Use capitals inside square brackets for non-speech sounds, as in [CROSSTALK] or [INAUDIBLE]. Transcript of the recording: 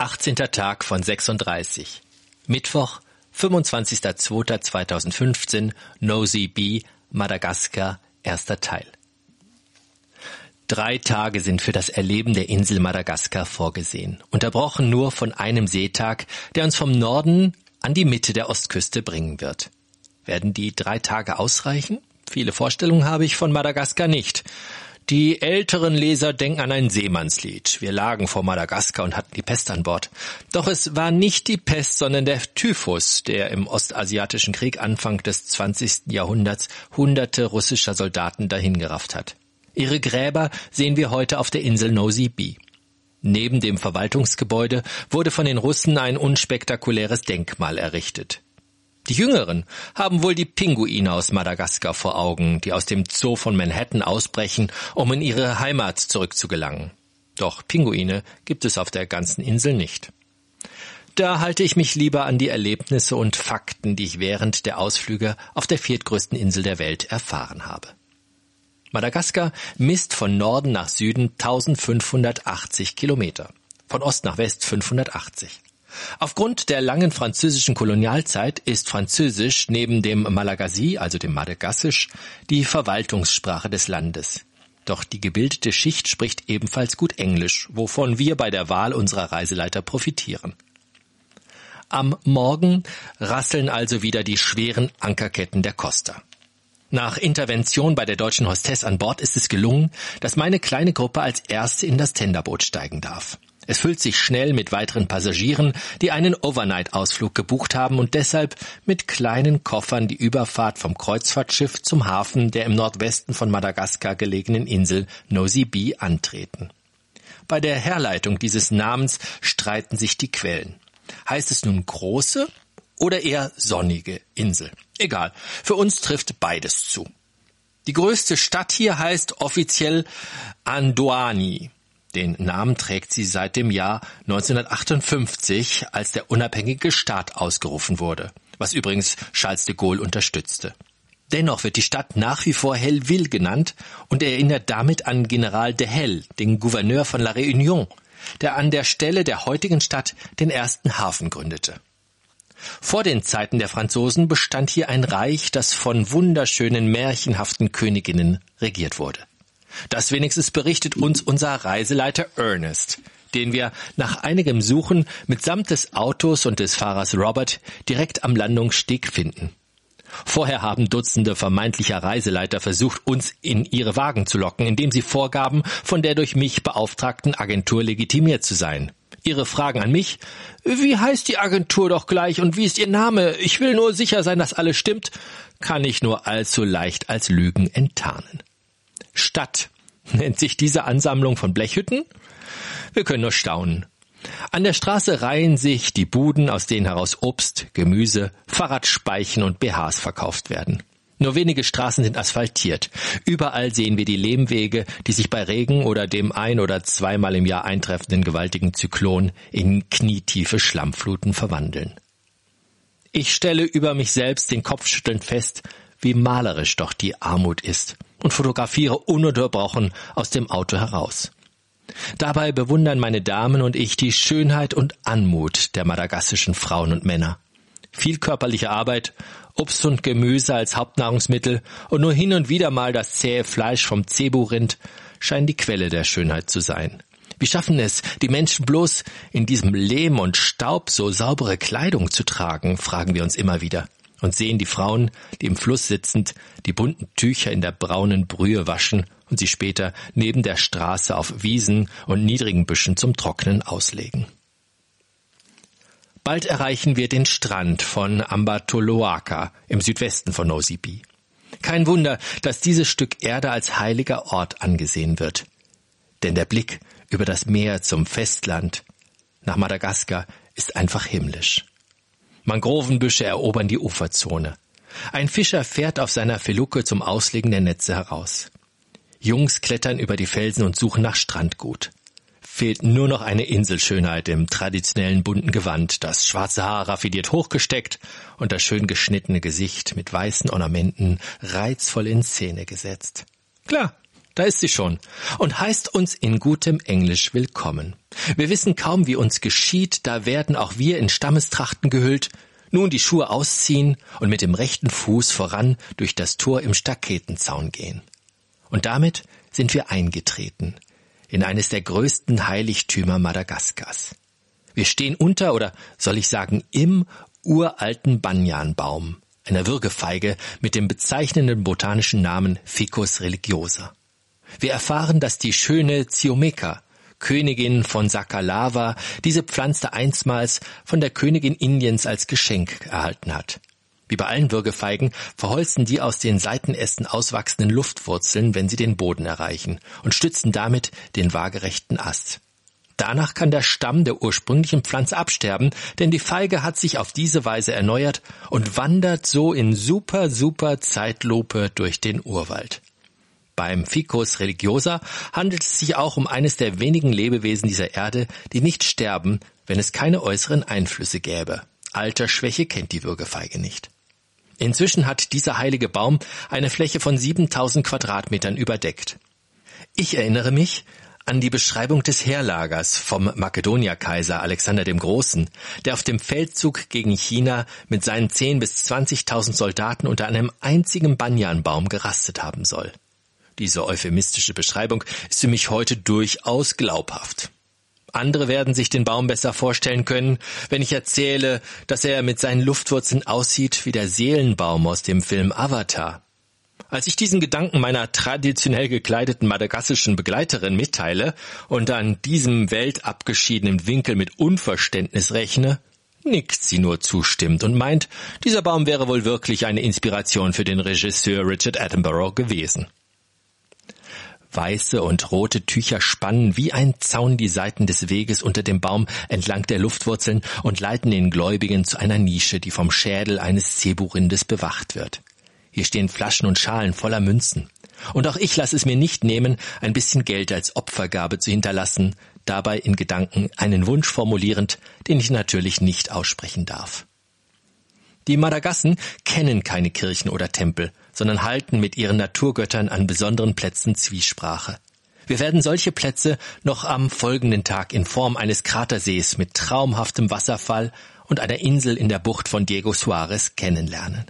18. Tag von 36. Mittwoch, 25.02.2015, Nosy B, Madagaskar, erster Teil. Drei Tage sind für das Erleben der Insel Madagaskar vorgesehen, unterbrochen nur von einem Seetag, der uns vom Norden an die Mitte der Ostküste bringen wird. Werden die drei Tage ausreichen? Viele Vorstellungen habe ich von Madagaskar nicht. Die älteren Leser denken an ein Seemannslied. Wir lagen vor Madagaskar und hatten die Pest an Bord. Doch es war nicht die Pest, sondern der Typhus, der im Ostasiatischen Krieg Anfang des 20. Jahrhunderts hunderte russischer Soldaten dahingerafft hat. Ihre Gräber sehen wir heute auf der Insel Nosy Be. Neben dem Verwaltungsgebäude wurde von den Russen ein unspektakuläres Denkmal errichtet. Die Jüngeren haben wohl die Pinguine aus Madagaskar vor Augen, die aus dem Zoo von Manhattan ausbrechen, um in ihre Heimat zurückzugelangen. Doch Pinguine gibt es auf der ganzen Insel nicht. Da halte ich mich lieber an die Erlebnisse und Fakten, die ich während der Ausflüge auf der viertgrößten Insel der Welt erfahren habe. Madagaskar misst von Norden nach Süden 1580 Kilometer, von Ost nach West 580. Aufgrund der langen französischen Kolonialzeit ist Französisch neben dem Malagasy, also dem Madagassisch, die Verwaltungssprache des Landes. Doch die gebildete Schicht spricht ebenfalls gut Englisch, wovon wir bei der Wahl unserer Reiseleiter profitieren. Am Morgen rasseln also wieder die schweren Ankerketten der Costa. Nach Intervention bei der deutschen Hostess an Bord ist es gelungen, dass meine kleine Gruppe als erste in das Tenderboot steigen darf. Es füllt sich schnell mit weiteren Passagieren, die einen Overnight-Ausflug gebucht haben und deshalb mit kleinen Koffern die Überfahrt vom Kreuzfahrtschiff zum Hafen der im Nordwesten von Madagaskar gelegenen Insel Nosy Be antreten. Bei der Herleitung dieses Namens streiten sich die Quellen. Heißt es nun große oder eher sonnige Insel? Egal, für uns trifft beides zu. Die größte Stadt hier heißt offiziell Andoani. Den Namen trägt sie seit dem Jahr 1958, als der unabhängige Staat ausgerufen wurde, was übrigens Charles de Gaulle unterstützte. Dennoch wird die Stadt nach wie vor Helleville genannt und erinnert damit an General de Hell, den Gouverneur von La Réunion, der an der Stelle der heutigen Stadt den ersten Hafen gründete. Vor den Zeiten der Franzosen bestand hier ein Reich, das von wunderschönen, märchenhaften Königinnen regiert wurde. Das wenigstens berichtet uns unser Reiseleiter Ernest, den wir nach einigem Suchen mitsamt des Autos und des Fahrers Robert direkt am Landungssteg finden. Vorher haben Dutzende vermeintlicher Reiseleiter versucht, uns in ihre Wagen zu locken, indem sie vorgaben, von der durch mich beauftragten Agentur legitimiert zu sein. Ihre Fragen an mich, wie heißt die Agentur doch gleich und wie ist Ihr Name? Ich will nur sicher sein, dass alles stimmt, kann ich nur allzu leicht als Lügen enttarnen. Stadt [LAUGHS] nennt sich diese Ansammlung von Blechhütten? Wir können nur staunen. An der Straße reihen sich die Buden, aus denen heraus Obst, Gemüse, Fahrradspeichen und BHs verkauft werden. Nur wenige Straßen sind asphaltiert. Überall sehen wir die Lehmwege, die sich bei Regen oder dem ein- oder zweimal im Jahr eintreffenden gewaltigen Zyklon in knietiefe Schlammfluten verwandeln. Ich stelle über mich selbst den Kopfschütteln fest, wie malerisch doch die Armut ist und fotografiere ununterbrochen aus dem Auto heraus. Dabei bewundern meine Damen und ich die Schönheit und Anmut der madagassischen Frauen und Männer. Viel körperliche Arbeit Obst und Gemüse als Hauptnahrungsmittel und nur hin und wieder mal das zähe Fleisch vom Cebu-Rind scheinen die Quelle der Schönheit zu sein. Wie schaffen es die Menschen bloß, in diesem Lehm und Staub so saubere Kleidung zu tragen, fragen wir uns immer wieder und sehen die Frauen, die im Fluss sitzend die bunten Tücher in der braunen Brühe waschen und sie später neben der Straße auf Wiesen und niedrigen Büschen zum Trocknen auslegen. Bald erreichen wir den Strand von Ambatoloaka im Südwesten von Nosy Kein Wunder, dass dieses Stück Erde als heiliger Ort angesehen wird. Denn der Blick über das Meer zum Festland nach Madagaskar ist einfach himmlisch. Mangrovenbüsche erobern die Uferzone. Ein Fischer fährt auf seiner Feluke zum Auslegen der Netze heraus. Jungs klettern über die Felsen und suchen nach Strandgut fehlt nur noch eine Inselschönheit im traditionellen bunten Gewand, das schwarze Haar raffiniert hochgesteckt und das schön geschnittene Gesicht mit weißen Ornamenten reizvoll in Szene gesetzt. Klar, da ist sie schon und heißt uns in gutem Englisch willkommen. Wir wissen kaum, wie uns geschieht, da werden auch wir in Stammestrachten gehüllt, nun die Schuhe ausziehen und mit dem rechten Fuß voran durch das Tor im Staketenzaun gehen. Und damit sind wir eingetreten in eines der größten Heiligtümer Madagaskars. Wir stehen unter oder soll ich sagen im uralten Banyanbaum, einer Würgefeige mit dem bezeichnenden botanischen Namen Ficus religiosa. Wir erfahren, dass die schöne Ziomeka, Königin von Sakalava, diese Pflanze einstmals von der Königin Indiens als Geschenk erhalten hat. Wie bei allen Würgefeigen verholzen die aus den Seitenästen auswachsenden Luftwurzeln, wenn sie den Boden erreichen, und stützen damit den waagerechten Ast. Danach kann der Stamm der ursprünglichen Pflanze absterben, denn die Feige hat sich auf diese Weise erneuert und wandert so in super, super Zeitlupe durch den Urwald. Beim Ficus religiosa handelt es sich auch um eines der wenigen Lebewesen dieser Erde, die nicht sterben, wenn es keine äußeren Einflüsse gäbe. Altersschwäche kennt die Würgefeige nicht. Inzwischen hat dieser heilige Baum eine Fläche von 7000 Quadratmetern überdeckt. Ich erinnere mich an die Beschreibung des Heerlagers vom Makedonierkaiser Alexander dem Großen, der auf dem Feldzug gegen China mit seinen 10 bis 20.000 Soldaten unter einem einzigen Banyanbaum gerastet haben soll. Diese euphemistische Beschreibung ist für mich heute durchaus glaubhaft. Andere werden sich den Baum besser vorstellen können, wenn ich erzähle, dass er mit seinen Luftwurzeln aussieht wie der Seelenbaum aus dem Film Avatar. Als ich diesen Gedanken meiner traditionell gekleideten madagassischen Begleiterin mitteile und an diesem weltabgeschiedenen Winkel mit Unverständnis rechne, nickt sie nur zustimmend und meint, dieser Baum wäre wohl wirklich eine Inspiration für den Regisseur Richard Attenborough gewesen. Weiße und rote Tücher spannen wie ein Zaun die Seiten des Weges unter dem Baum entlang der Luftwurzeln und leiten den Gläubigen zu einer Nische, die vom Schädel eines Zeburindes bewacht wird. Hier stehen Flaschen und Schalen voller Münzen. Und auch ich lasse es mir nicht nehmen, ein bisschen Geld als Opfergabe zu hinterlassen, dabei in Gedanken einen Wunsch formulierend, den ich natürlich nicht aussprechen darf. Die Madagassen kennen keine Kirchen oder Tempel, sondern halten mit ihren Naturgöttern an besonderen Plätzen Zwiesprache. Wir werden solche Plätze noch am folgenden Tag in Form eines Kratersees mit traumhaftem Wasserfall und einer Insel in der Bucht von Diego Suarez kennenlernen.